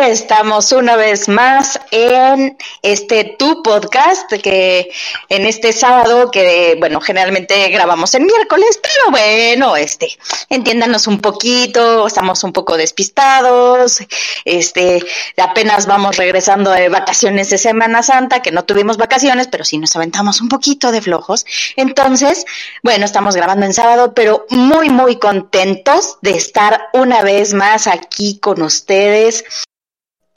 estamos una vez más en este tu podcast que en este sábado que bueno generalmente grabamos el miércoles pero bueno este entiéndanos un poquito estamos un poco despistados este apenas vamos regresando de vacaciones de Semana Santa que no tuvimos vacaciones pero sí nos aventamos un poquito de flojos. Entonces bueno estamos grabando en sábado pero muy muy contentos de estar una vez más aquí con ustedes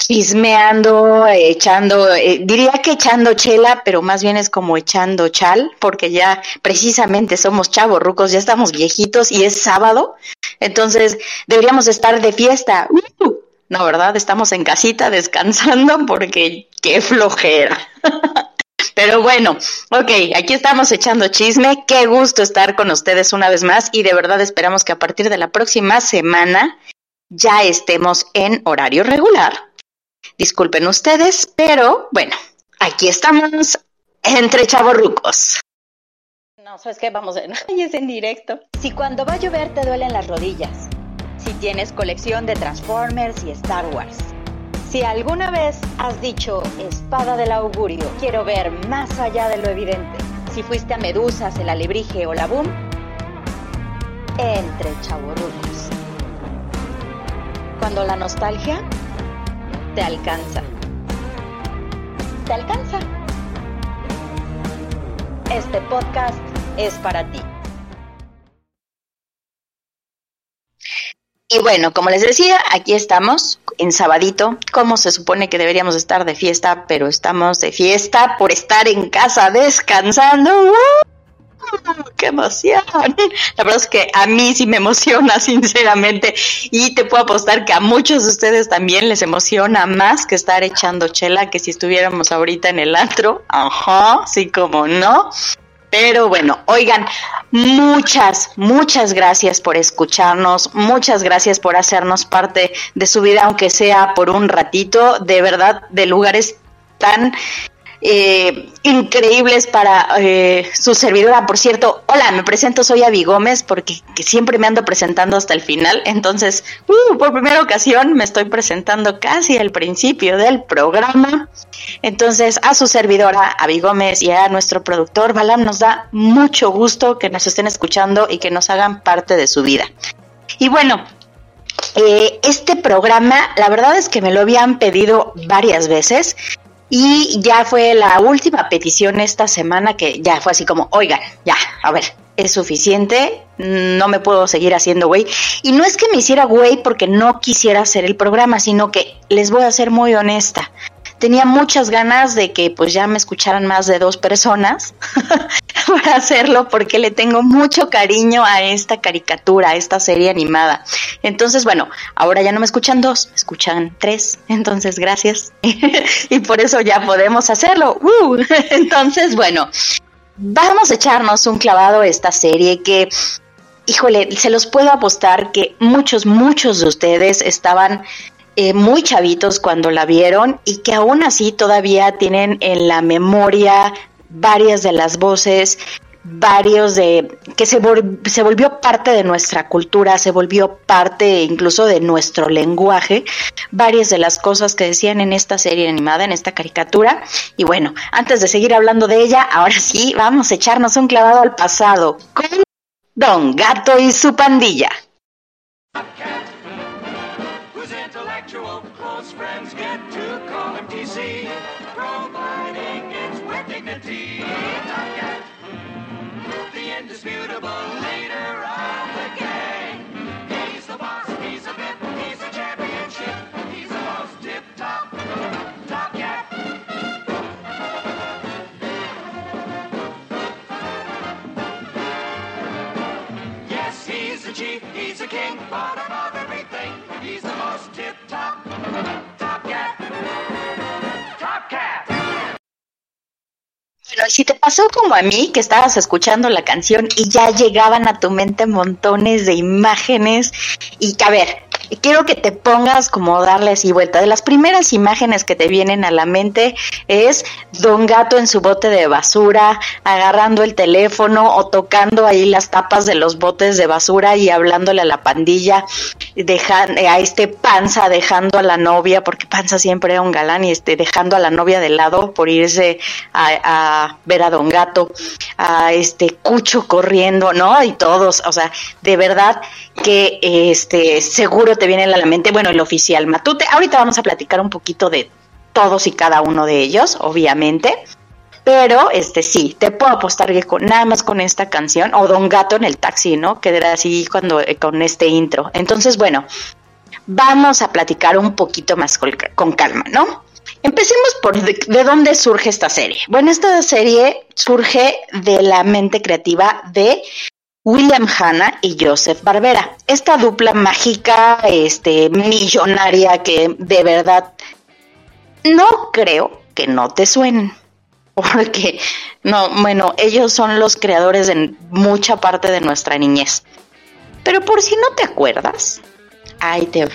chismeando, echando, eh, diría que echando chela, pero más bien es como echando chal, porque ya precisamente somos chavos rucos, ya estamos viejitos y es sábado, entonces deberíamos estar de fiesta. Uh, no, ¿verdad? Estamos en casita descansando porque qué flojera. Pero bueno, ok, aquí estamos echando chisme. Qué gusto estar con ustedes una vez más y de verdad esperamos que a partir de la próxima semana ya estemos en horario regular Disculpen ustedes, pero bueno, aquí estamos entre chavorrucos. No, ¿sabes qué? Vamos a es en directo. Si cuando va a llover te duelen las rodillas. Si tienes colección de Transformers y Star Wars. Si alguna vez has dicho espada del augurio, quiero ver más allá de lo evidente. Si fuiste a Medusas, el alebrije o la boom, entre chavorrucos. Cuando la nostalgia te alcanza. Te alcanza. Este podcast es para ti. Y bueno, como les decía, aquí estamos en sabadito, como se supone que deberíamos estar de fiesta, pero estamos de fiesta por estar en casa descansando. ¡Qué emoción! La verdad es que a mí sí me emociona, sinceramente, y te puedo apostar que a muchos de ustedes también les emociona más que estar echando chela que si estuviéramos ahorita en el antro. Ajá, sí, como no. Pero bueno, oigan, muchas, muchas gracias por escucharnos, muchas gracias por hacernos parte de su vida, aunque sea por un ratito, de verdad, de lugares tan eh, increíbles para eh, su servidora. Por cierto, hola, me presento, soy Avi Gómez, porque siempre me ando presentando hasta el final. Entonces, uh, por primera ocasión me estoy presentando casi al principio del programa. Entonces, a su servidora, Avi Gómez, y a nuestro productor, Balam, nos da mucho gusto que nos estén escuchando y que nos hagan parte de su vida. Y bueno, eh, este programa, la verdad es que me lo habían pedido varias veces y ya fue la última petición esta semana que ya fue así como, oigan, ya, a ver, es suficiente, no me puedo seguir haciendo güey. Y no es que me hiciera güey porque no quisiera hacer el programa, sino que les voy a ser muy honesta tenía muchas ganas de que pues ya me escucharan más de dos personas para hacerlo porque le tengo mucho cariño a esta caricatura, a esta serie animada. Entonces, bueno, ahora ya no me escuchan dos, me escuchan tres. Entonces, gracias. y por eso ya podemos hacerlo. Uh, entonces, bueno, vamos a echarnos un clavado a esta serie que híjole, se los puedo apostar que muchos, muchos de ustedes estaban eh, muy chavitos cuando la vieron y que aún así todavía tienen en la memoria varias de las voces, varios de que se, se volvió parte de nuestra cultura, se volvió parte incluso de nuestro lenguaje, varias de las cosas que decían en esta serie animada, en esta caricatura. Y bueno, antes de seguir hablando de ella, ahora sí, vamos a echarnos un clavado al pasado con Don Gato y su pandilla. Bueno, si te pasó como a mí, que estabas escuchando la canción y ya llegaban a tu mente montones de imágenes y que, a ver, quiero que te pongas como darle así vuelta. De las primeras imágenes que te vienen a la mente es Don Gato en su bote de basura, agarrando el teléfono o tocando ahí las tapas de los botes de basura y hablándole a la pandilla, dejando a este Panza dejando a la novia, porque Panza siempre era un galán y este dejando a la novia de lado por irse a, a ver a Don Gato, a este Cucho corriendo, ¿no? Y todos, o sea, de verdad que este seguro te viene a la mente, bueno, el oficial Matute. Ahorita vamos a platicar un poquito de todos y cada uno de ellos, obviamente. Pero este sí, te puedo apostar que con, nada más con esta canción, o Don Gato en el taxi, ¿no? Quedará así cuando eh, con este intro. Entonces, bueno, vamos a platicar un poquito más con, con calma, ¿no? Empecemos por de, dónde surge esta serie. Bueno, esta serie surge de la mente creativa de William Hanna y Joseph Barbera. Esta dupla mágica, este, millonaria que de verdad no creo que no te suenen. Porque, no, bueno, ellos son los creadores de mucha parte de nuestra niñez. Pero por si no te acuerdas, ahí te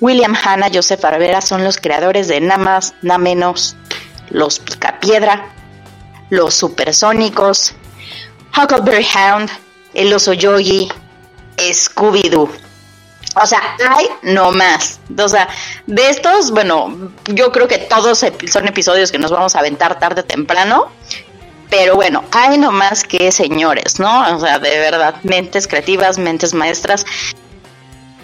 William Hanna, Joseph Barbera son los creadores de nada más, nada menos, los Picapiedra, los Supersónicos, Huckleberry Hound, el oso yogi, Scooby-Doo. O sea, hay no más. O sea, de estos, bueno, yo creo que todos son episodios que nos vamos a aventar tarde o temprano. Pero bueno, hay no más que señores, ¿no? O sea, de verdad, mentes creativas, mentes maestras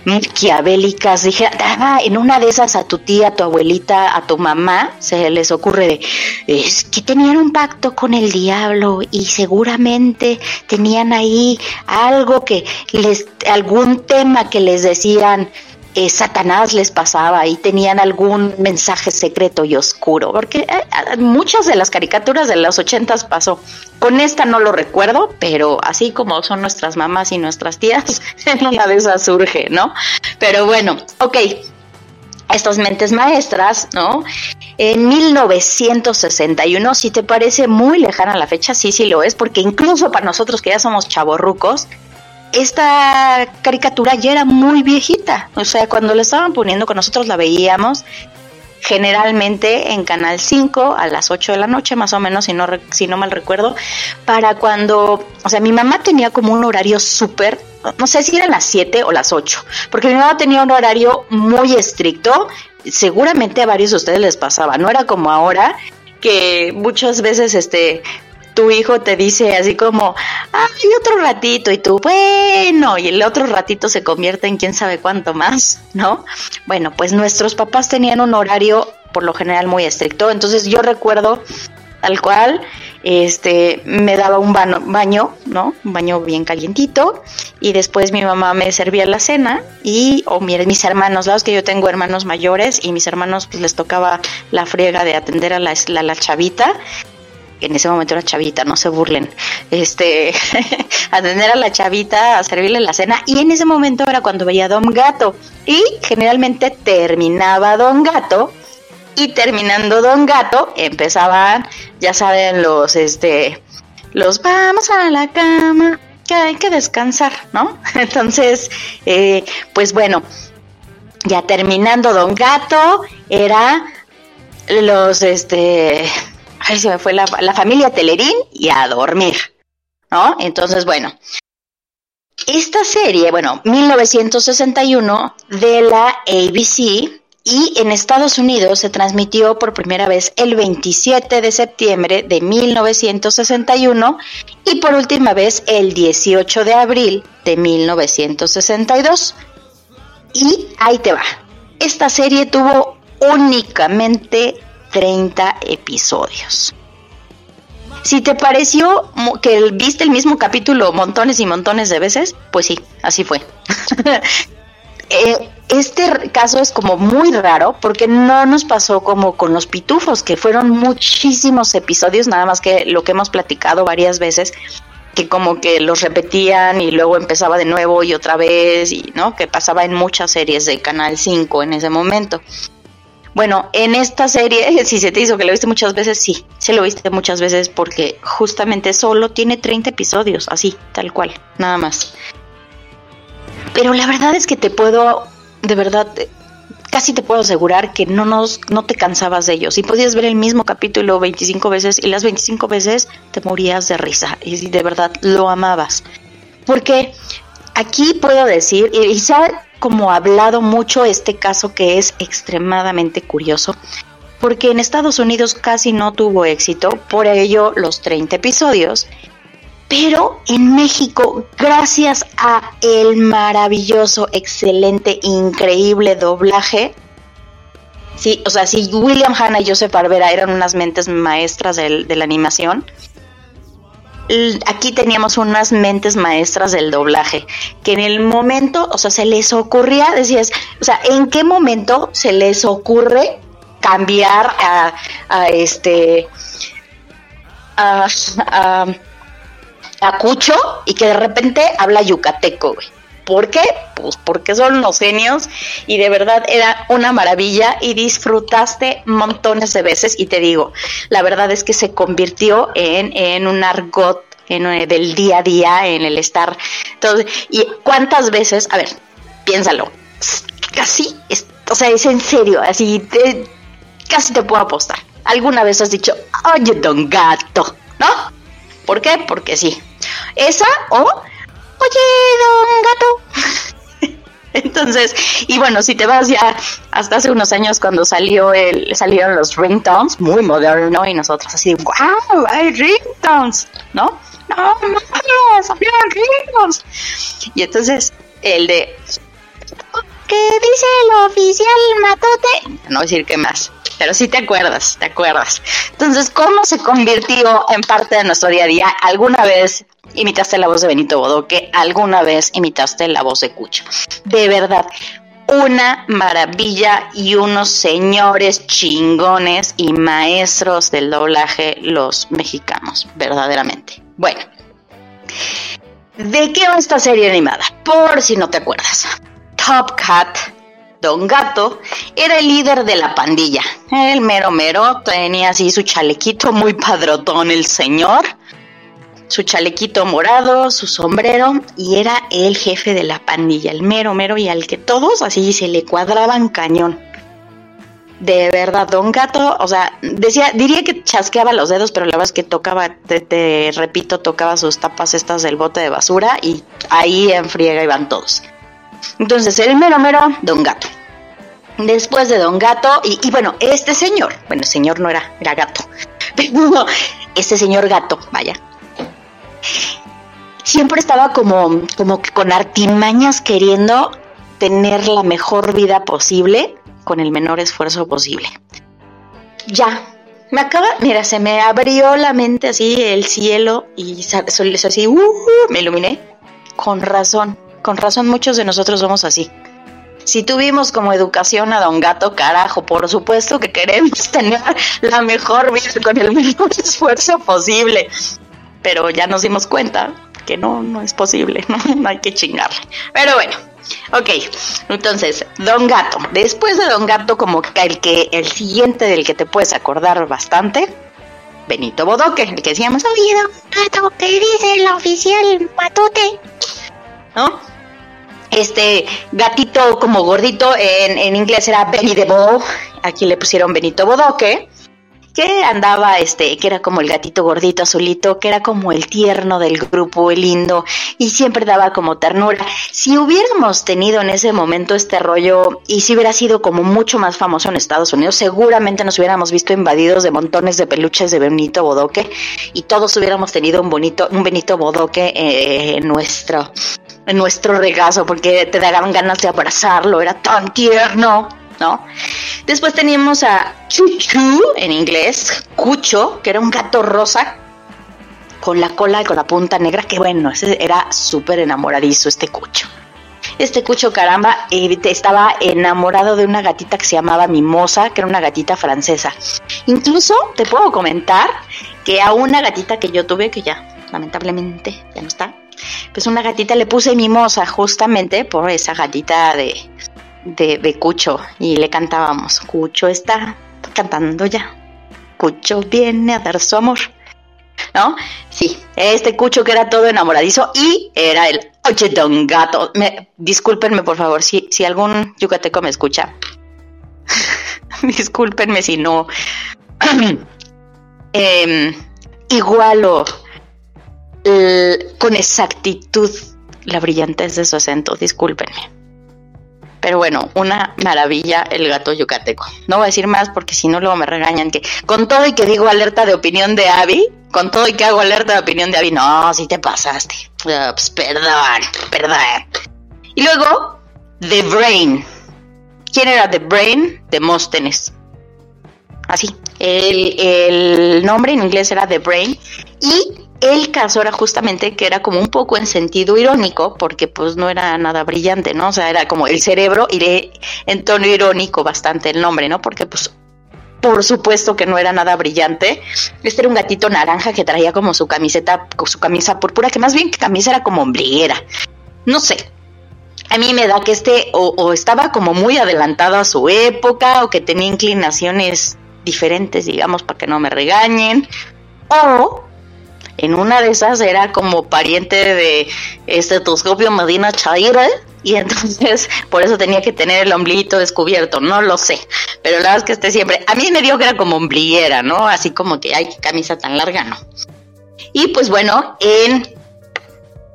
maquiavélicas. Dije, ah, en una de esas a tu tía, a tu abuelita, a tu mamá, se les ocurre de, es que tenían un pacto con el diablo y seguramente tenían ahí algo que les, algún tema que les decían, eh, Satanás les pasaba y tenían algún mensaje secreto y oscuro, porque eh, muchas de las caricaturas de los ochentas pasó. Con esta no lo recuerdo, pero así como son nuestras mamás y nuestras tías, en una de esas surge, ¿no? Pero bueno, ok, estas mentes maestras, ¿no? En 1961, si te parece muy lejana la fecha, sí, sí lo es, porque incluso para nosotros que ya somos chavorrucos, esta caricatura ya era muy viejita. O sea, cuando la estaban poniendo, con nosotros la veíamos generalmente en Canal 5 a las 8 de la noche, más o menos, si no, si no mal recuerdo, para cuando, o sea, mi mamá tenía como un horario súper, no sé si eran las 7 o las 8, porque mi mamá tenía un horario muy estricto, seguramente a varios de ustedes les pasaba, no era como ahora que muchas veces este tu hijo te dice así como, ay, otro ratito, y tú, bueno, y el otro ratito se convierte en quién sabe cuánto más, ¿no? Bueno, pues nuestros papás tenían un horario por lo general muy estricto, entonces yo recuerdo tal cual, este, me daba un baño, ¿no? Un baño bien calientito y después mi mamá me servía la cena y, o mire, mis hermanos, sabes que yo tengo hermanos mayores y mis hermanos pues les tocaba la friega de atender a la, la, la chavita en ese momento era chavita, no se burlen, este, atender a la chavita, a servirle la cena, y en ese momento era cuando veía Don Gato, y generalmente terminaba Don Gato, y terminando Don Gato, empezaban, ya saben, los, este, los vamos a la cama, que hay que descansar, ¿no? Entonces, eh, pues bueno, ya terminando Don Gato, era los, este, ay, se me fue la, la familia Telerín y a dormir, ¿no? Entonces, bueno, esta serie, bueno, 1961 de la ABC y en Estados Unidos se transmitió por primera vez el 27 de septiembre de 1961 y por última vez el 18 de abril de 1962. Y ahí te va. Esta serie tuvo únicamente 30 episodios. Si te pareció que viste el mismo capítulo montones y montones de veces, pues sí, así fue. eh, este caso es como muy raro porque no nos pasó como con los pitufos, que fueron muchísimos episodios, nada más que lo que hemos platicado varias veces, que como que los repetían y luego empezaba de nuevo y otra vez, y no, que pasaba en muchas series de Canal 5 en ese momento. Bueno, en esta serie, si se te hizo que lo viste muchas veces, sí, se lo viste muchas veces porque justamente solo tiene 30 episodios, así, tal cual, nada más. Pero la verdad es que te puedo de verdad, casi te puedo asegurar que no, nos, no te cansabas de ellos. Y podías ver el mismo capítulo 25 veces y las 25 veces te morías de risa. Y de verdad lo amabas. Porque aquí puedo decir, y se ha como hablado mucho este caso que es extremadamente curioso, porque en Estados Unidos casi no tuvo éxito, por ello los 30 episodios, pero en México, gracias a el maravilloso, excelente, increíble doblaje, sí, o sea, si William Hanna y Joseph Barbera eran unas mentes maestras de la animación, aquí teníamos unas mentes maestras del doblaje, que en el momento, o sea, se les ocurría, decías, o sea, ¿en qué momento se les ocurre cambiar a, a este... A, a, a Cucho y que de repente habla yucateco, güey. ¿Por qué? Pues porque son los genios y de verdad era una maravilla y disfrutaste montones de veces y te digo, la verdad es que se convirtió en, en un argot en, eh, del día a día, en el estar. Todo, y cuántas veces, a ver, piénsalo, casi, o sea, es en serio, así, casi te puedo apostar. Alguna vez has dicho, oye, don gato, ¿no? ¿Por qué? Porque sí. Esa o, oye, don gato. Entonces, y bueno, si te vas ya hasta hace unos años cuando salió el, salieron los ringtones, muy moderno, y nosotros así, wow, hay ringtones, ¿no? No, no, salieron ringtones. Y entonces, el de, ¿qué dice el oficial Matote? No decir qué más pero sí te acuerdas, te acuerdas. Entonces, ¿cómo se convirtió en parte de nuestro día a día? ¿Alguna vez imitaste la voz de Benito Bodoque? ¿Alguna vez imitaste la voz de Cucho? De verdad, una maravilla y unos señores chingones y maestros del doblaje los mexicanos, verdaderamente. Bueno, ¿de qué va esta serie animada? Por si no te acuerdas. Top Cat Don Gato era el líder de la pandilla. El mero mero tenía así su chalequito muy padrotón el señor, su chalequito morado, su sombrero y era el jefe de la pandilla, el mero mero y al que todos así se le cuadraban cañón. De verdad, Don Gato, o sea, decía, diría que chasqueaba los dedos, pero la verdad es que tocaba, te, repito, tocaba sus tapas estas del bote de basura y ahí en friega iban todos. Entonces, el mero mero, Don Gato. Después de Don Gato, y, bueno, este señor, bueno, señor no era, era gato, pero este señor gato, vaya, siempre estaba como, como con artimañas queriendo tener la mejor vida posible con el menor esfuerzo posible. Ya, me acaba, mira, se me abrió la mente así, el cielo, y así, uh, me iluminé. Con razón, con razón muchos de nosotros somos así. Si tuvimos como educación a Don Gato, carajo, por supuesto que queremos tener la mejor vida con el menor esfuerzo posible. Pero ya nos dimos cuenta que no, no es posible, no, hay que chingarle. Pero bueno, Ok, entonces, Don Gato. Después de Don Gato, como el que el siguiente del que te puedes acordar bastante, Benito Bodoque, el que decíamos, oye, Don Gato, ¿qué dice el oficial Matute? ¿No? Este gatito como gordito, en, en inglés era Benny the Bow, aquí le pusieron Benito Bodoque, que andaba, este, que era como el gatito gordito azulito, que era como el tierno del grupo, el lindo, y siempre daba como ternura. Si hubiéramos tenido en ese momento este rollo, y si hubiera sido como mucho más famoso en Estados Unidos, seguramente nos hubiéramos visto invadidos de montones de peluches de Benito Bodoque, y todos hubiéramos tenido un bonito, un Benito Bodoque eh, en nuestro, en nuestro regazo, porque te daban ganas de abrazarlo, era tan tierno. ¿no? Después teníamos a Chuchu, en inglés, Cucho, que era un gato rosa con la cola y con la punta negra, que bueno, ese era súper enamoradizo este Cucho. Este Cucho, caramba, estaba enamorado de una gatita que se llamaba Mimosa, que era una gatita francesa. Incluso te puedo comentar que a una gatita que yo tuve, que ya lamentablemente ya no está, pues una gatita le puse Mimosa justamente por esa gatita de, de, Cucho y le cantábamos, Cucho está cantando ya, Cucho viene a dar su amor. ¿no? Sí, este cucho que era todo enamoradizo y era el don gato. Me, discúlpenme por favor si, si algún yucateco me escucha. discúlpenme si no. eh, igualo con exactitud la brillantez de su acento, discúlpenme. Pero bueno, una maravilla el gato yucateco. No voy a decir más porque si no luego me regañan que con todo y que digo alerta de opinión de Abby, con todo y que hago alerta de opinión de Abby, no, si te pasaste. Perdón, perdón. Y luego, The Brain. ¿Quién era The Brain? Demóstenes. Así. El, el nombre en inglés era The Brain. Y el caso era justamente que era como un poco en sentido irónico, porque pues no era nada brillante, ¿no? O sea, era como el cerebro, iré en tono irónico bastante el nombre, ¿no? Porque pues por supuesto que no era nada brillante. Este era un gatito naranja que traía como su camiseta, su camisa púrpura, que más bien que camisa era como ombliguera. No sé. A mí me da que este o estaba como muy adelantado a su época o que tenía inclinaciones diferentes, digamos, para que no me regañen. O en una de esas era como pariente de estetoscopio Medina Chaira y entonces por eso tenía que tener el ombliguito descubierto, no lo sé, pero la verdad es que este siempre, a mí me dio que era como ombliguera, ¿no? Así como que hay camisa tan larga, ¿no? Y pues bueno, en,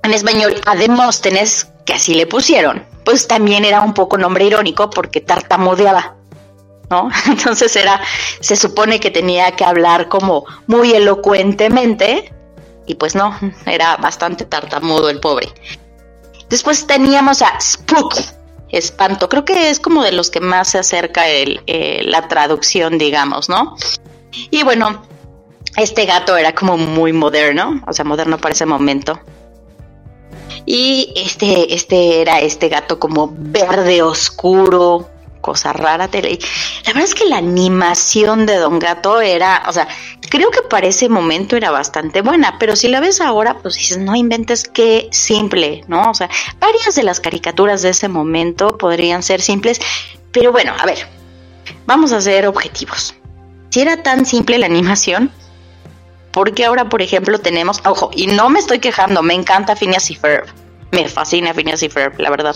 en español a Demóstenes, que así le pusieron, pues también era un poco nombre irónico porque tartamudeaba. ¿No? Entonces era, se supone que tenía que hablar como muy elocuentemente, y pues no, era bastante tartamudo el pobre. Después teníamos a Spook, espanto. Creo que es como de los que más se acerca el, eh, la traducción, digamos, ¿no? Y bueno, este gato era como muy moderno, o sea, moderno para ese momento. Y este, este era este gato como verde oscuro, cosa rara. La verdad es que la animación de Don Gato era, o sea, creo que para ese momento era bastante buena, pero si la ves ahora, pues dices, no inventes qué simple, ¿no? O sea, varias de las caricaturas de ese momento podrían ser simples, pero bueno, a ver, vamos a ser objetivos. Si era tan simple la animación, porque ahora, por ejemplo, tenemos, ojo, y no me estoy quejando, me encanta Phineas y Ferb, me fascina Phineas y Ferb, la verdad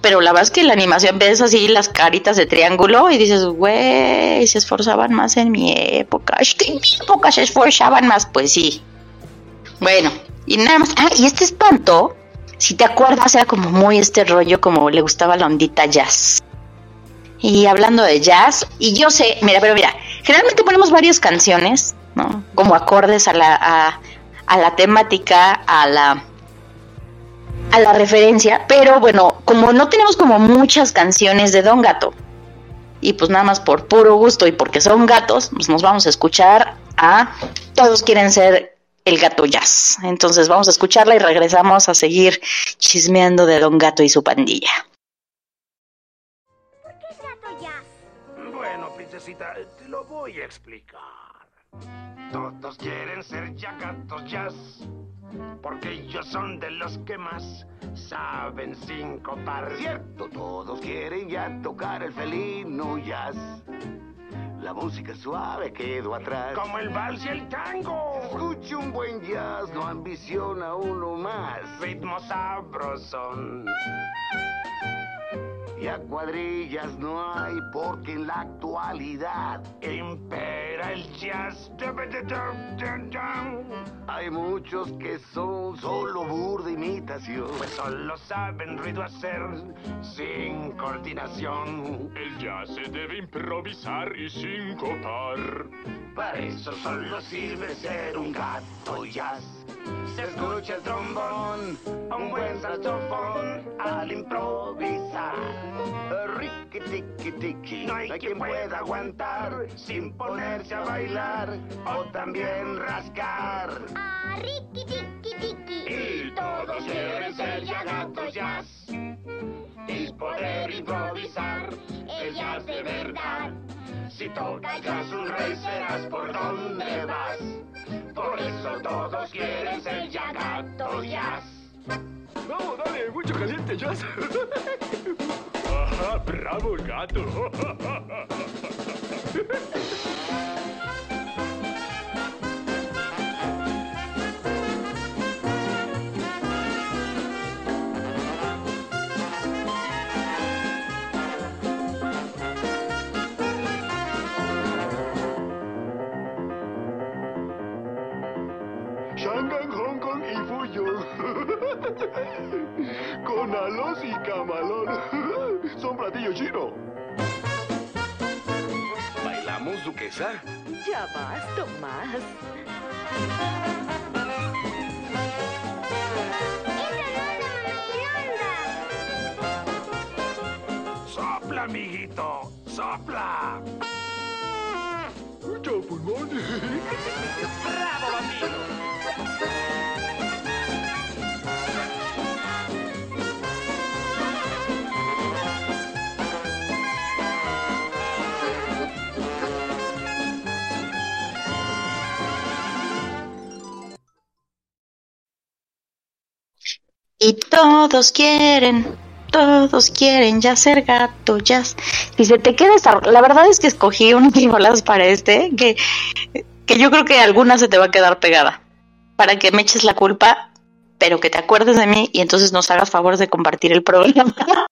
pero la verdad es que la animación ves así las caritas de triángulo y dices, güey, se esforzaban más en mi época. En mi época se esforzaban más, pues sí. Bueno, y nada más. Ah, y este espanto, si te acuerdas, era como muy este rollo, como le gustaba la ondita jazz. Y hablando de jazz, y yo sé, mira, pero mira, generalmente ponemos varias canciones, ¿no? Como acordes a la, a, a la temática, a la a la referencia, pero bueno, como no tenemos como muchas canciones de Don Gato, y pues nada más por puro gusto y porque son gatos, pues nos vamos a escuchar a Todos quieren ser el gato jazz. Entonces vamos a escucharla y regresamos a seguir chismeando de Don Gato y su pandilla. ¿Por qué es gato jazz? Bueno, princesita, te lo voy a explicar. Todos quieren ser ya gatos jazz porque ellos son de los que más saben sincopar. Cierto, todos quieren ya tocar el felino jazz. La música suave quedó atrás. Como el vals y el tango. Escuche un buen jazz, no ambiciona uno más. Ritmo sabrosón. Y a cuadrillas no hay porque en la actualidad impera el jazz. Hay muchos que son solo burda imitación. Pues solo saben ruido hacer sin coordinación. El jazz se debe improvisar y sincopar. Para eso solo sirve ser un gato jazz. Se escucha el trombón, un buen saxofón al improvisar. Ricky tiki tiki. No hay quien pueda aguantar sin ponerse a bailar o también rascar. Ah, Ricky Tiki Tiki. Y todos quieren ser ya gatos jazz y poder improvisar el jazz de verdad. Si tocas jazz un rey serás por donde vas. Por eso todos quieren ser ya gatos jazz. Vamos, dale, mucho caliente jazz. Bravo il gatto! Con alos y camalón. Son platillo chino. ¿Bailamos, duquesa? Ya vas, Tomás. ¡Sopla, amiguito! ¡Sopla! ¡Mucho pulmón! ¡Bravo, amigo! Y todos quieren, todos quieren ya ser gato, ya. Si se te queda esta- la verdad es que escogí unas rolas para este que, que yo creo que alguna se te va a quedar pegada. Para que me eches la culpa, pero que te acuerdes de mí y entonces nos hagas favor de compartir el programa.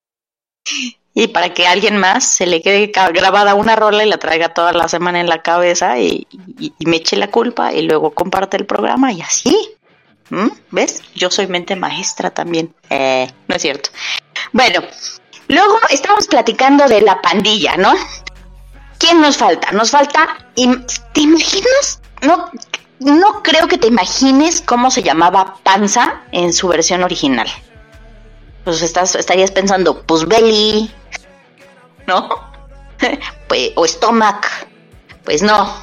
y para que a alguien más se le quede grabada una rola y la traiga toda la semana en la cabeza y, y- y me eche la culpa y luego comparte el programa y así. ¿Mm? ¿Ves? Yo soy mente maestra también. Eh, no es cierto. Bueno, luego estamos platicando de la pandilla, ¿no? ¿Quién nos falta? Nos falta. ¿Te imaginas? No, no creo que te imagines cómo se llamaba Panza en su versión original. Pues estás, estarías pensando, pues Belly, ¿no? pues, o Stomach. Pues no.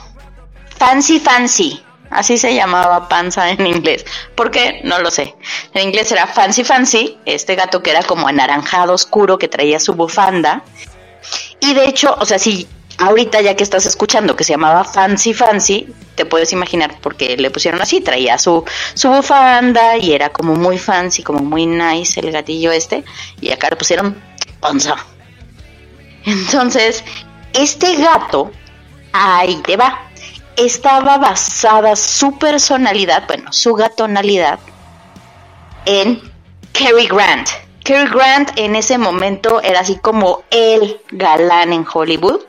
Fancy Fancy. Así se llamaba Panza en inglés. ¿Por qué? No lo sé. En inglés era Fancy Fancy, este gato que era como anaranjado oscuro que traía su bufanda. Y de hecho, o sea, si ahorita ya que estás escuchando que se llamaba Fancy Fancy, te puedes imaginar por qué le pusieron así. Traía su, su bufanda y era como muy fancy, como muy nice el gatillo este. Y acá le pusieron Panza. Entonces, este gato, ahí te va estaba basada su personalidad, bueno, su gatonalidad, en Cary Grant. Cary Grant en ese momento era así como el galán en Hollywood.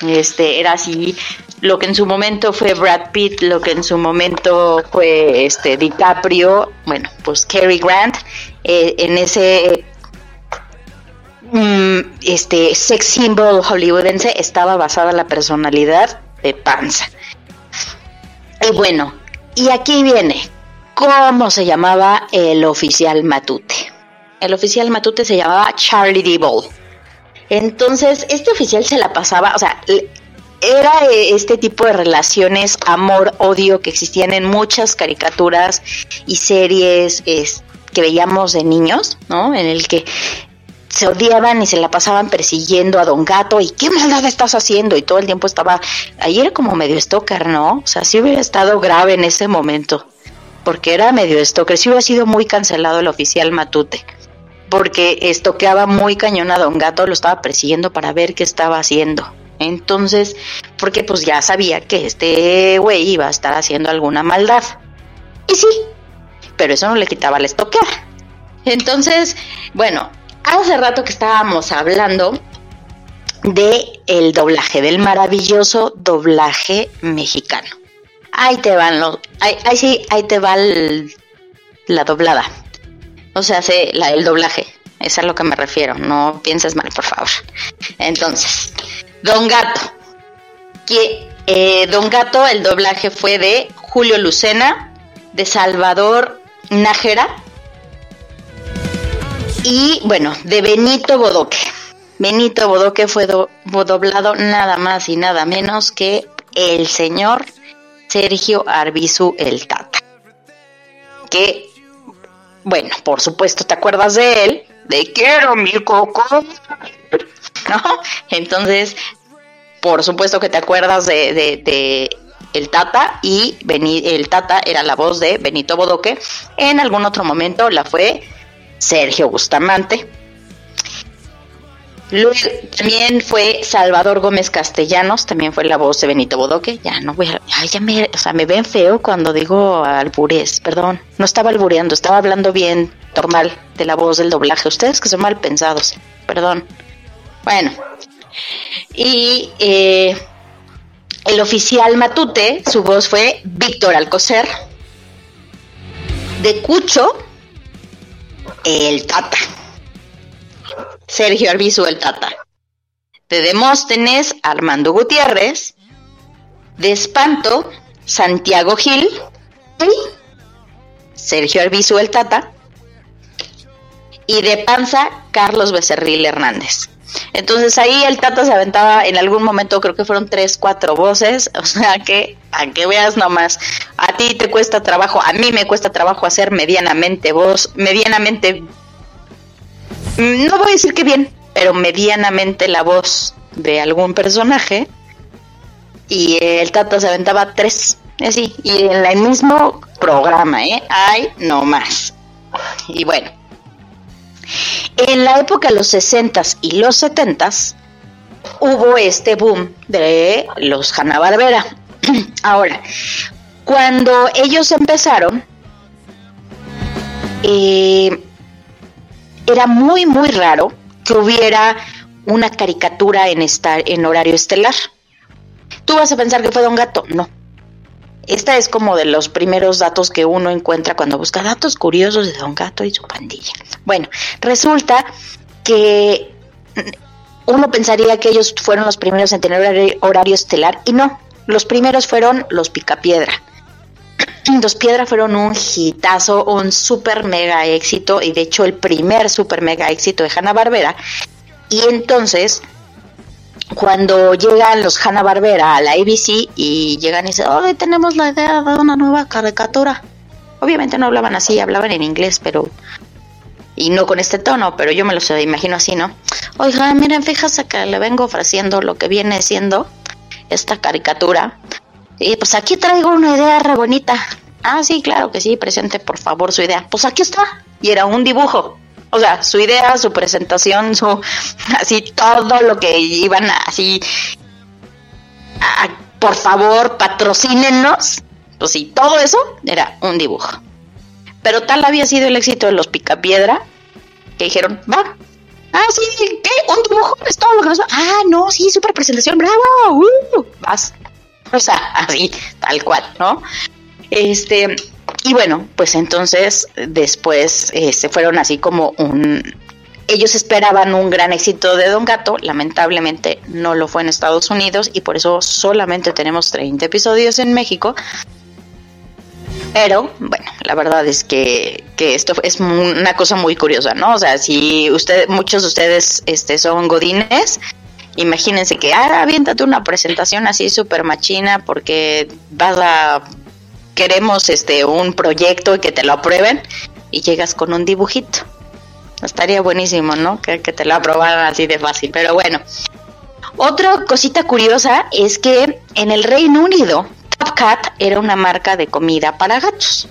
Este era así lo que en su momento fue Brad Pitt, lo que en su momento fue este DiCaprio, bueno, pues Cary Grant eh, en ese mm, este sex symbol hollywoodense estaba basada la personalidad de Panza. Y bueno, y aquí viene, ¿cómo se llamaba el oficial Matute? El oficial Matute se llamaba Charlie Dibble. Entonces, este oficial se la pasaba, o sea, era eh, este tipo de relaciones amor-odio que existían en muchas caricaturas y series es, que veíamos de niños, ¿no? En el que se odiaban y se la pasaban persiguiendo a Don Gato y qué maldad estás haciendo y todo el tiempo estaba ahí era como medio stalker, ¿no? O sea, sí hubiera estado grave en ese momento porque era medio stalker, sí hubiera sido muy cancelado el oficial Matute porque estoqueaba muy cañón a Don Gato, lo estaba persiguiendo para ver qué estaba haciendo. Entonces, porque pues ya sabía que este güey iba a estar haciendo alguna maldad. Y sí, pero eso no le quitaba la estoqueada. Entonces, bueno, hace rato que estábamos hablando de el doblaje, del maravilloso doblaje mexicano. Ahí te van los, ahí, sí, ahí te va la doblada. O sea, se, la, el doblaje. Es a lo que me refiero. No pienses mal, por favor. Entonces, Don Gato. Que, eh, Don Gato, el doblaje fue de Julio Lucena, de Salvador Nájera y, bueno, de Benito Bodoque. Benito Bodoque fue do- doblado nada más y nada menos que el señor Sergio Arbizu el Tata. Que bueno, por supuesto, ¿te acuerdas de él? De quiero mi coco. Entonces, por supuesto que te acuerdas de, de, de el Tata y Beni- el Tata era la voz de Benito Bodoque. En algún otro momento la fue Sergio Bustamante. También fue Salvador Gómez Castellanos, también fue la voz de Benito Bodoque. Ya no voy a, ay, ya me, o sea, me ven feo cuando digo albures, perdón. No estaba albureando, estaba hablando bien, normal, de la voz del doblaje. Ustedes que son mal pensados, perdón. Bueno, y eh, el oficial Matute, su voz fue Víctor Alcocer. De Cucho, el Tata. Sergio Arbizu el Tata. De Demóstenes, Armando Gutiérrez. De Espanto, Santiago Gil. Y Sergio Arbizu el Tata. Y de Panza, Carlos Becerril Hernández. Entonces ahí el Tata se aventaba en algún momento, creo que fueron tres, cuatro voces, o sea que, a que veas nomás, a ti te cuesta trabajo, a mí me cuesta trabajo hacer medianamente voz, medianamente, no voy a decir que bien, pero medianamente la voz de algún personaje, y el Tata se aventaba tres, así, y en el mismo programa, ¿eh? Ay, no más. Y bueno, en la época de los 60s y los 70s hubo este boom de los Hanna-Barbera. Ahora, cuando ellos empezaron, eh, era muy, muy raro que hubiera una caricatura en, estar, en horario estelar. Tú vas a pensar que fue Don Gato. No. Esta es como de los primeros datos que uno encuentra cuando busca datos curiosos de Don Gato y su pandilla. Bueno, resulta que uno pensaría que ellos fueron los primeros en tener horario, estelar y no, los primeros fueron los Picapiedra. Los Piedra fueron un hitazo, un super mega éxito y de hecho el primer super mega éxito de Hanna Barbera. Y entonces cuando llegan los Hanna Barbera a la ABC y llegan y dicen, hoy tenemos la idea de una nueva caricatura. Obviamente no hablaban así, hablaban en inglés, pero y no con este tono, pero yo me lo imagino así, ¿no? Oiga, miren, fíjese que le vengo ofreciendo lo que viene siendo esta caricatura. Y pues aquí traigo una idea re bonita. Ah, sí, claro que sí, presente por favor su idea. Pues aquí está. Y era un dibujo. O sea, su idea, su presentación, su así todo lo que iban a, así a, por favor, patrocínenos. Pues sí, todo eso era un dibujo. Pero tal había sido el éxito de los Picapiedra que dijeron, va. Ah, sí, ¿qué? ¿Un dibujo? ¿Es todo lo que nos? Ah, no, sí, super presentación, bravo, uh, vas. O sea, así, tal cual, ¿no? Este, y bueno, pues entonces después se fueron así como un... Ellos esperaban un gran éxito de Don Gato, lamentablemente no lo fue en Estados Unidos y por eso solamente tenemos 30 episodios en México. Pero bueno, la verdad es que, que esto es una cosa muy curiosa, ¿no? O sea, si usted, muchos de ustedes este, son godines, imagínense que, ah, aviéntate una presentación así súper machina porque vas a queremos este un proyecto y que te lo aprueben y llegas con un dibujito. Estaría buenísimo, ¿no? Que, que te lo aprobaran así de fácil. Pero bueno. Otra cosita curiosa es que en el Reino Unido, Top Cat era una marca de comida para gatos.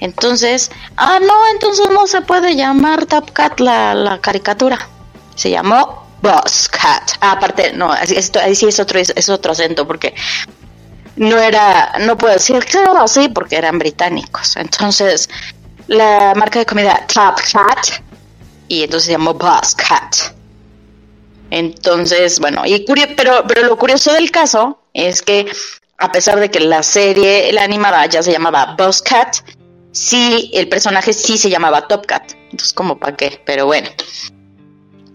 Entonces, ah, no, entonces no se puede llamar Top Cat la, la caricatura. Se llamó Boss Cat. Ah, aparte, no, esto, ahí sí es otro, es otro acento, porque no era, no puedo decir era así porque eran británicos. Entonces, la marca de comida Top Cat y entonces se llamó Boss Cat. Entonces, bueno, y pero, pero lo curioso del caso es que a pesar de que la serie, la animada ya se llamaba Boss Cat, sí, el personaje sí se llamaba Top Cat. Entonces, como para qué, pero bueno.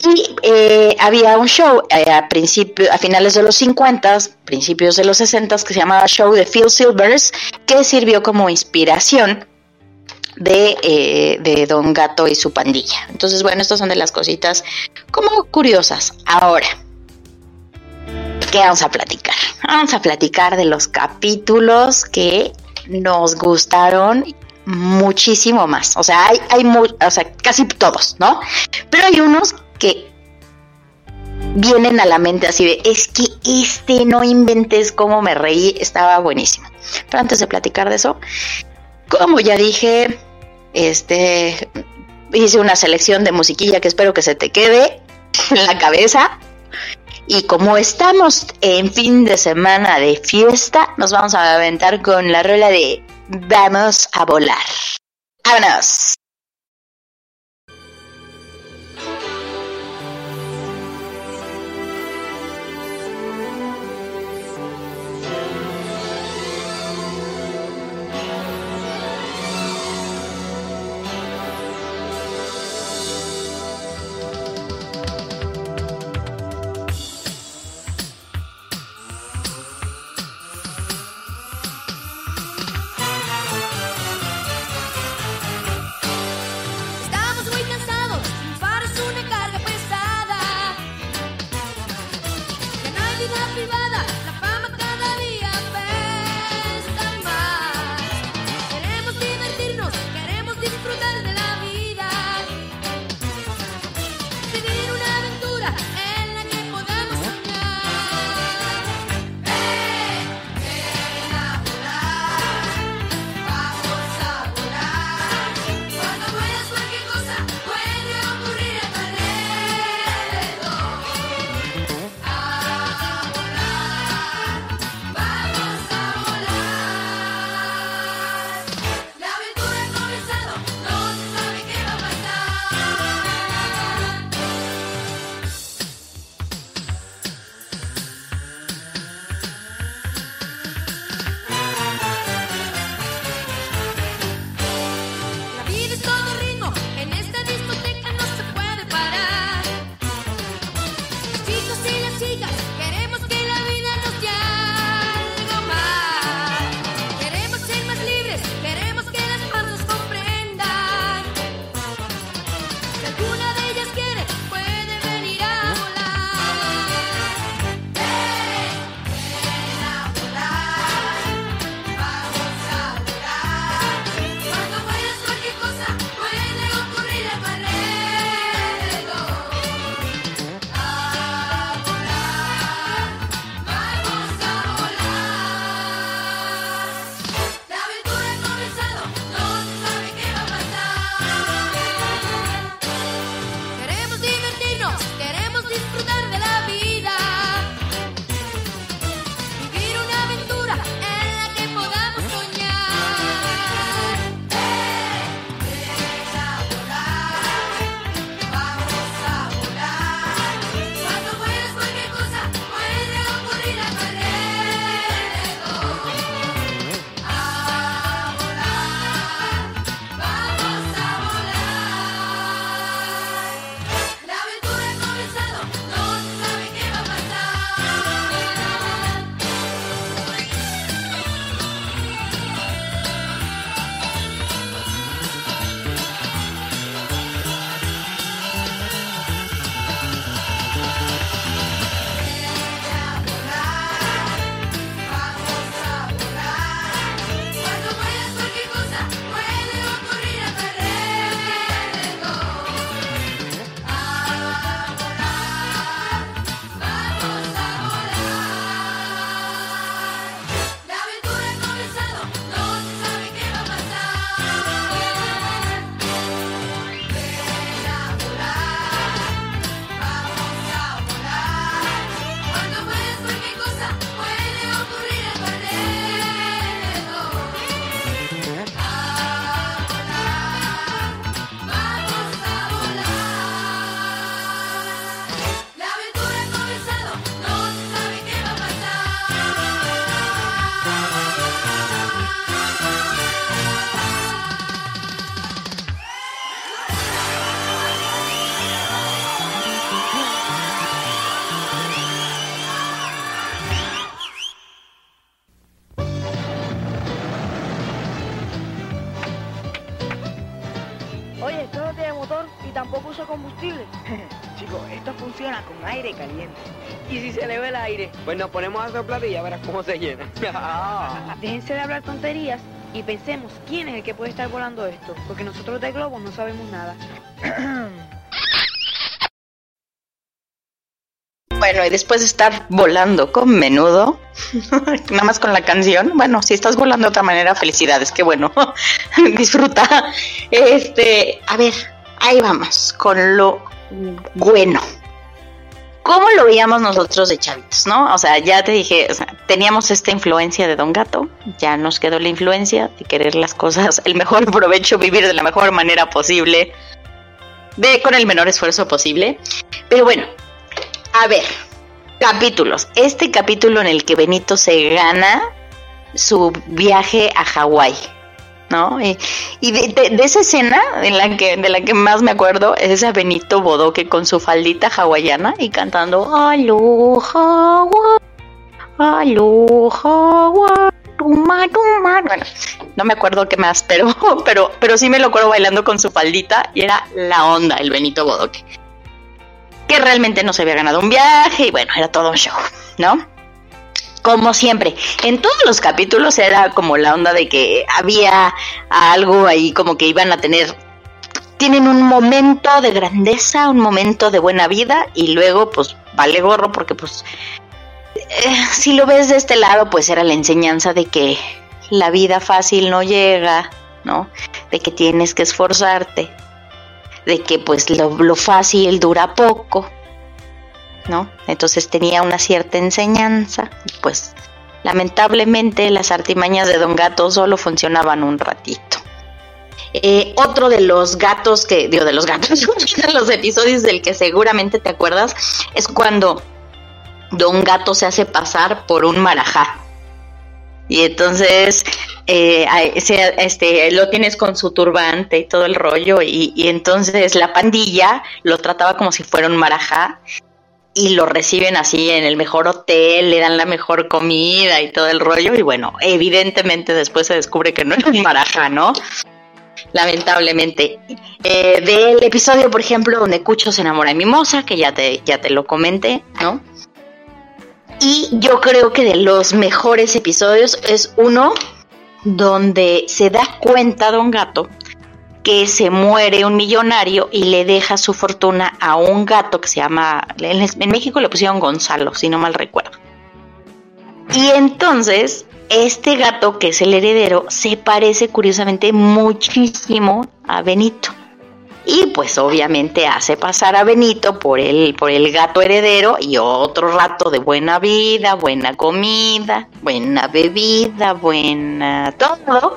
Y eh, había un show eh, a, principio, a finales de los 50, principios de los 60 que se llamaba Show de Phil Silvers, que sirvió como inspiración de, eh, de Don Gato y su pandilla. Entonces, bueno, estas son de las cositas como curiosas. Ahora, ¿qué vamos a platicar? Vamos a platicar de los capítulos que nos gustaron muchísimo más. O sea, hay, hay o sea, casi todos, ¿no? Pero hay unos que vienen a la mente así de, es que este no inventes cómo me reí, estaba buenísimo. Pero antes de platicar de eso, como ya dije, este hice una selección de musiquilla que espero que se te quede en la cabeza. Y como estamos en fin de semana de fiesta, nos vamos a aventar con la rola de Vamos a volar. ¡Vámonos! Pues nos ponemos a soplar y ya verás cómo se llena. Déjense de hablar tonterías y pensemos quién es el que puede estar volando esto, porque nosotros de globos no sabemos nada. Bueno, y después de estar volando con menudo, nada más con la canción, bueno, si estás volando de otra manera, felicidades, qué bueno, disfruta. Este, a ver, ahí vamos, con lo bueno. ¿Cómo lo veíamos nosotros de chavitos, no? O sea, ya te dije, o sea, teníamos esta influencia de Don Gato, ya nos quedó la influencia de querer las cosas, el mejor provecho, vivir de la mejor manera posible, de con el menor esfuerzo posible. Pero bueno, a ver, capítulos. Este capítulo en el que Benito se gana su viaje a Hawái, ¿no? Y, y de, de- esa escena en la que, de la que más me acuerdo es ese Benito Bodoque con su faldita hawaiana y cantando Aloha, Aloha, tuma, tuma. Bueno, no me acuerdo qué más, pero, pero, pero sí me lo acuerdo bailando con su faldita y era la onda el Benito Bodoque. que realmente no se había ganado un viaje y bueno, era todo un show, ¿no? Como siempre, en todos los capítulos era como la onda de que había algo ahí como que iban a tener tienen un momento de grandeza, un momento de buena vida y luego pues vale gorro porque pues eh, si lo ves de este lado pues era la enseñanza de que la vida fácil no llega, ¿no? De que tienes que esforzarte, de que pues lo, lo fácil dura poco, ¿no? Entonces tenía una cierta enseñanza y pues lamentablemente las artimañas de Don Gato solo funcionaban un ratito. Eh, otro de los gatos que, digo, de los gatos, de los episodios del que seguramente te acuerdas, es cuando Don Gato se hace pasar por un marajá. Y entonces eh, este, lo tienes con su turbante y todo el rollo. Y, y, entonces la pandilla lo trataba como si fuera un marajá. Y lo reciben así en el mejor hotel, le dan la mejor comida y todo el rollo. Y bueno, evidentemente después se descubre que no es un marajá, ¿no? lamentablemente. Eh, del episodio, por ejemplo, donde Cucho se enamora de Mimosa, que ya te, ya te lo comenté, ¿no? Y yo creo que de los mejores episodios es uno donde se da cuenta Don Gato que se muere un millonario y le deja su fortuna a un gato que se llama, en México le pusieron Gonzalo, si no mal recuerdo. Y entonces este gato, que es el heredero, se parece curiosamente muchísimo a Benito. Y pues obviamente hace pasar a Benito por el, por el gato heredero y otro rato de buena vida, buena comida, buena bebida, buena todo.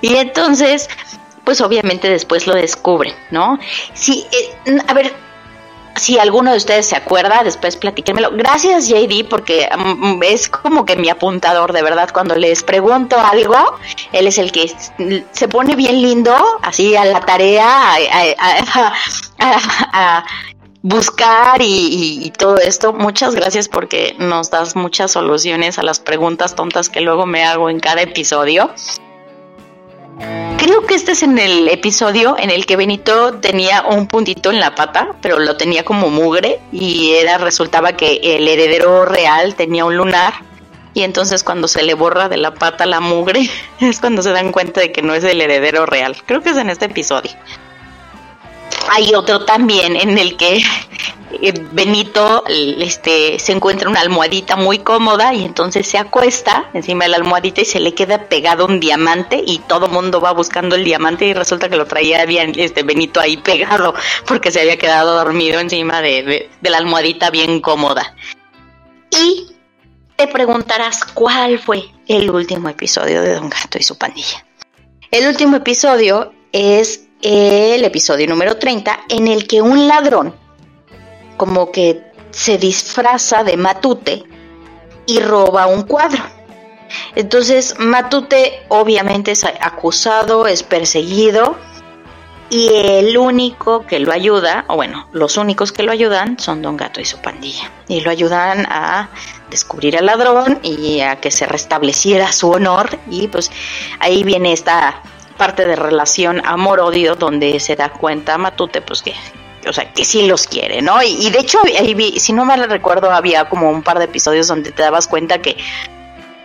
Y entonces, pues obviamente después lo descubre, ¿no? Sí, eh, a ver, si alguno de ustedes se acuerda, después platíquenmelo. Gracias, JD, porque mm, es como que mi apuntador, de verdad. Cuando les pregunto algo, él es el que se pone bien lindo, así a la tarea, a, buscar y, todo esto. Muchas gracias porque nos das muchas soluciones a las preguntas tontas que luego me hago en cada episodio. Creo que este es en el episodio en el que Benito tenía un puntito en la pata, pero lo tenía como mugre y era resultaba que el heredero real tenía un lunar y entonces cuando se le borra de la pata la mugre es cuando se dan cuenta de que no es el heredero real. Creo que es en este episodio. Hay otro también en el que Benito este, se encuentra una almohadita muy cómoda y entonces se acuesta encima de la almohadita y se le queda pegado un diamante y todo mundo va buscando el diamante y resulta que lo traía bien este Benito ahí pegado porque se había quedado dormido encima de, de la almohadita bien cómoda. Y te preguntarás cuál fue el último episodio de Don Gato y su pandilla. El último episodio es el episodio número 30 en el que un ladrón como que se disfraza de Matute y roba un cuadro. Entonces Matute obviamente es acusado, es perseguido y el único que lo ayuda, o bueno, los únicos que lo ayudan son Don Gato y su pandilla. Y lo ayudan a descubrir al ladrón y a que se restableciera su honor y pues ahí viene esta parte de relación amor-odio donde se da cuenta Matute pues que o sea, que sí los quiere, ¿no? Y, de hecho, si no mal recuerdo, había como un par de episodios donde te dabas cuenta que,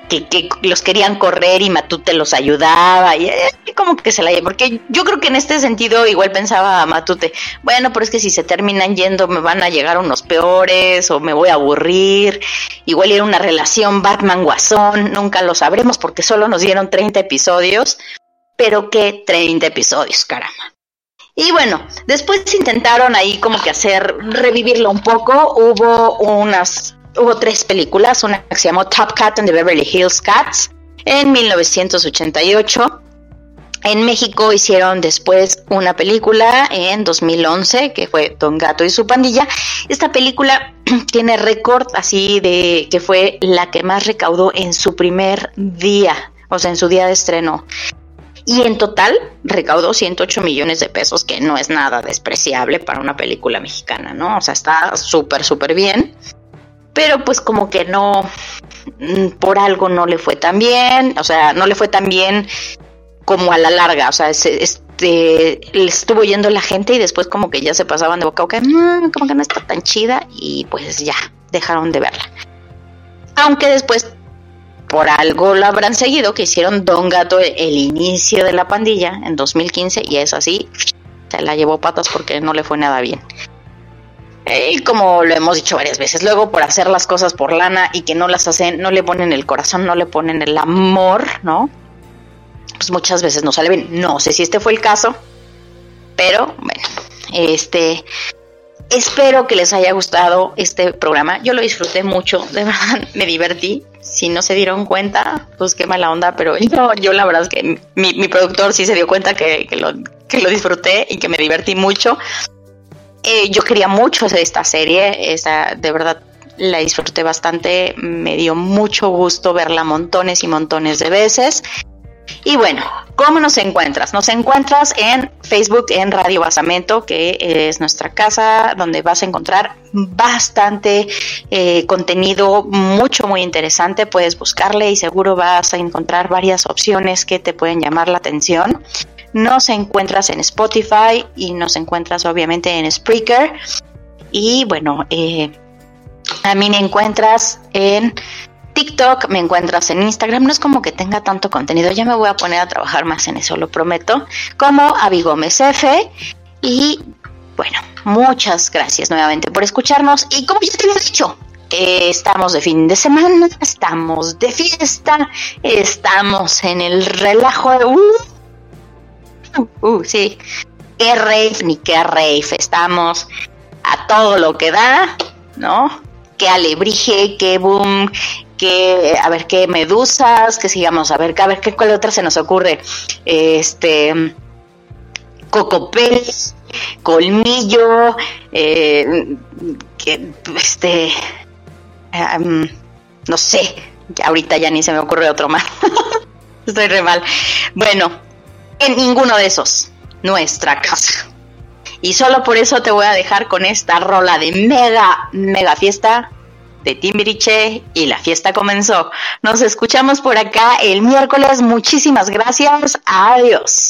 que, los querían correr y Matute los ayudaba, y eh, como que se la porque yo creo que en este sentido igual pensaba Matute, bueno, pero es que si se terminan yendo me van a llegar unos peores o me voy a aburrir, igual era una relación Batman-Guasón, nunca lo sabremos porque solo nos dieron 30 episodios, pero qué 30 episodios, caramba. Y bueno, después intentaron ahí como que hacer, revivirlo un poco. Hubo unas, hubo tres películas, una que se llamó Top Cat and the Beverly Hills Cats en 1988. En México hicieron después una película en 2011 que fue Don Gato y su pandilla. Esta película tiene récord así de que fue la que más recaudó en su primer día, o sea, en su día de estreno. Y en total recaudó 108 millones de pesos, que no es nada despreciable para una película mexicana, ¿no? O sea, está súper, súper bien. Pero pues como que no, mm, por algo no le fue tan bien, o sea, no le fue tan bien como a la larga, o sea, este le estuvo oyendo la gente y después como que ya se pasaban de boca a boca, "Mm, como que no está tan chida y pues ya dejaron de verla. Aunque después por algo lo habrán seguido, que hicieron Don Gato el inicio de la pandilla en 2015 y es así, se la llevó patas porque no le fue nada bien. Y como lo hemos dicho varias veces, luego por hacer las cosas por lana y que no las hacen, no le ponen el corazón, no le ponen el amor, ¿no? Pues muchas veces no sale bien. No sé si este fue el caso, pero bueno, este, espero que les haya gustado este programa. Yo lo disfruté mucho, de verdad, me divertí. Si no se dieron cuenta, pues qué mala onda, pero yo, yo la verdad es que mi, mi productor sí se dio cuenta que, lo, que lo disfruté y que me divertí mucho. Eh, yo quería mucho esta serie, esa, de verdad la disfruté bastante, me dio mucho gusto verla montones y montones de veces. Y bueno, ¿cómo nos encuentras? Nos encuentras en Facebook, en Radio Basamento, que es nuestra casa, donde vas a encontrar bastante eh, contenido, mucho, muy interesante. Puedes buscarle y seguro vas a encontrar varias opciones que te pueden llamar la atención. Nos encuentras en Spotify y nos encuentras obviamente en Spreaker. Y bueno, a mí me encuentras en TikTok, me encuentras en Instagram. No es como que tenga tanto contenido. Ya me voy a poner a trabajar más en eso, lo prometo. Como Abigómez F. Y bueno, muchas gracias nuevamente por escucharnos. Y como ya te había dicho, eh, estamos de fin de semana, estamos de fiesta, estamos en el relajo de... Uh, uh, uh, sí. Qué rave ni qué rave. Estamos a todo lo que da, ¿no? Qué alebrije, qué boom, que a ver qué medusas, que sigamos a ver, a ver qué cuál otra se nos ocurre. Este cocopel, colmillo, eh, que este no sé, ahorita ya ni se me ocurre otro más. Estoy re mal. Bueno, en ninguno de esos, nuestra casa. Y solo por eso te voy a dejar con esta rola de mega, mega fiesta de Timbiriche y la fiesta comenzó. Nos escuchamos por acá el miércoles. Muchísimas gracias. Adiós.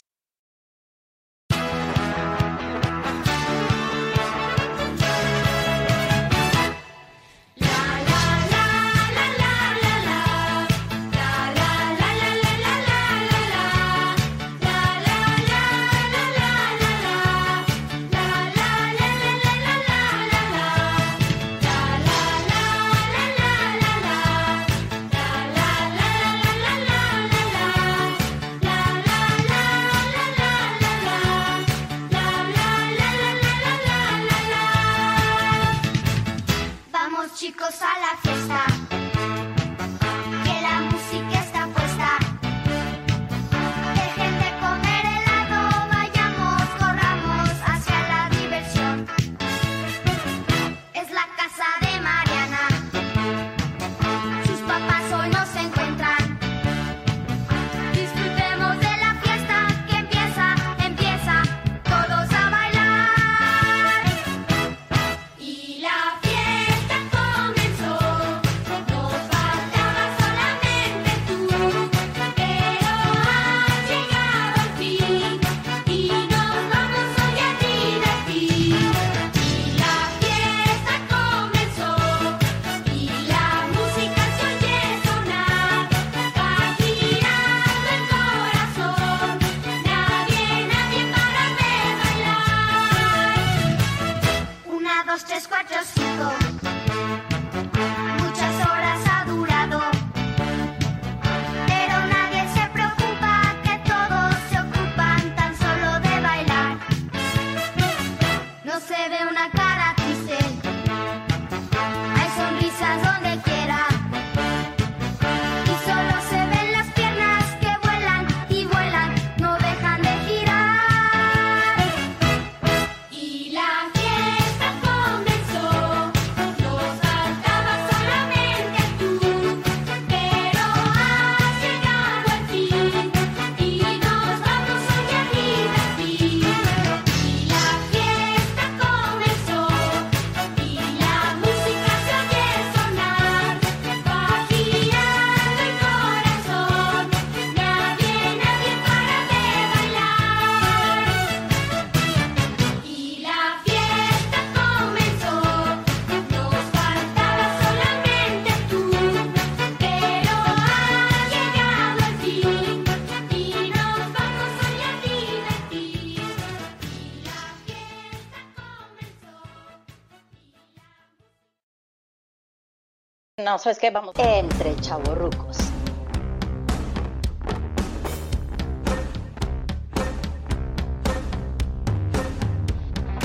No, ¿sabes qué? Vamos. Entre chavorrucos.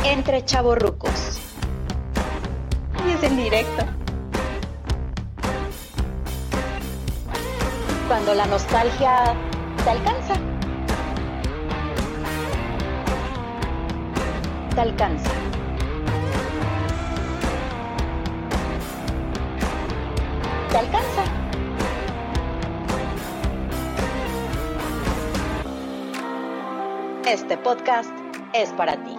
Entre chavorrucos. Y es en directo. Cuando la nostalgia te alcanza. Te alcanza. Te alcanza. Este podcast es para ti.